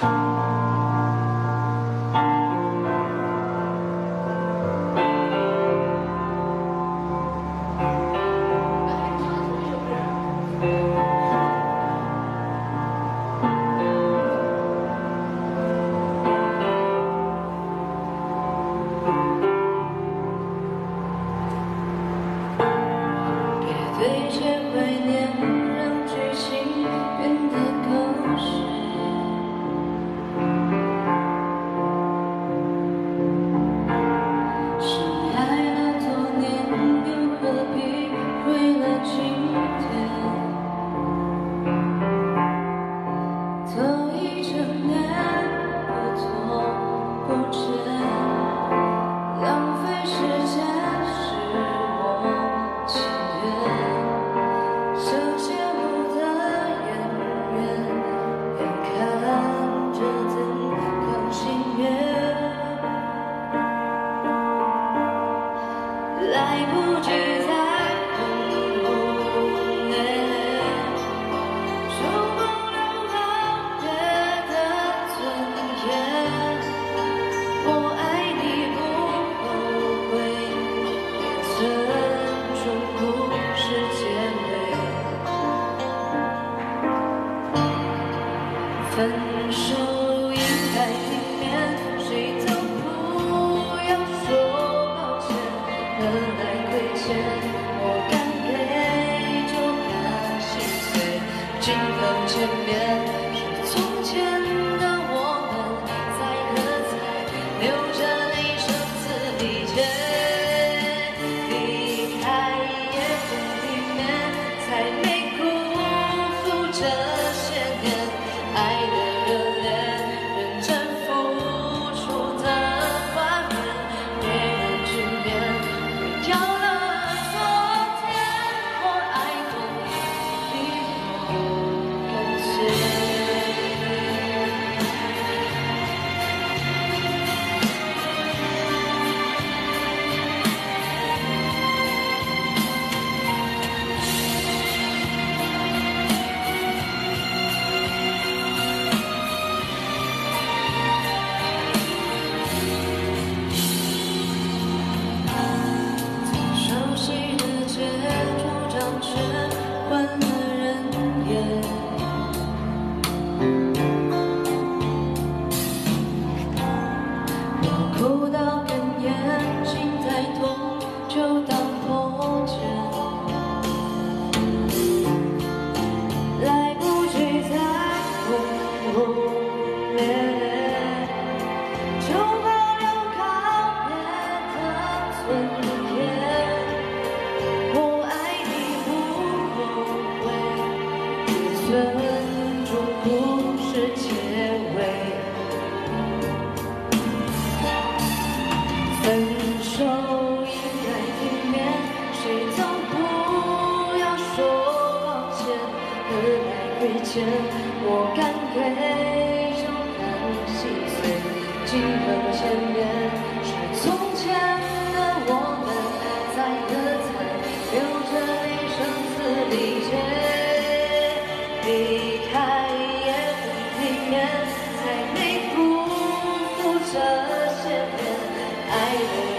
别对着怀念。来不及再轰轰烈，守不了告别的尊严。我爱你，不后悔，尊重故事结尾。分手应该体面，谁？见面。时间，我敢给就能心碎。几番见面，是从前的我们，在喝彩流着泪声嘶力竭，离开也体面，还没辜负这些年爱的。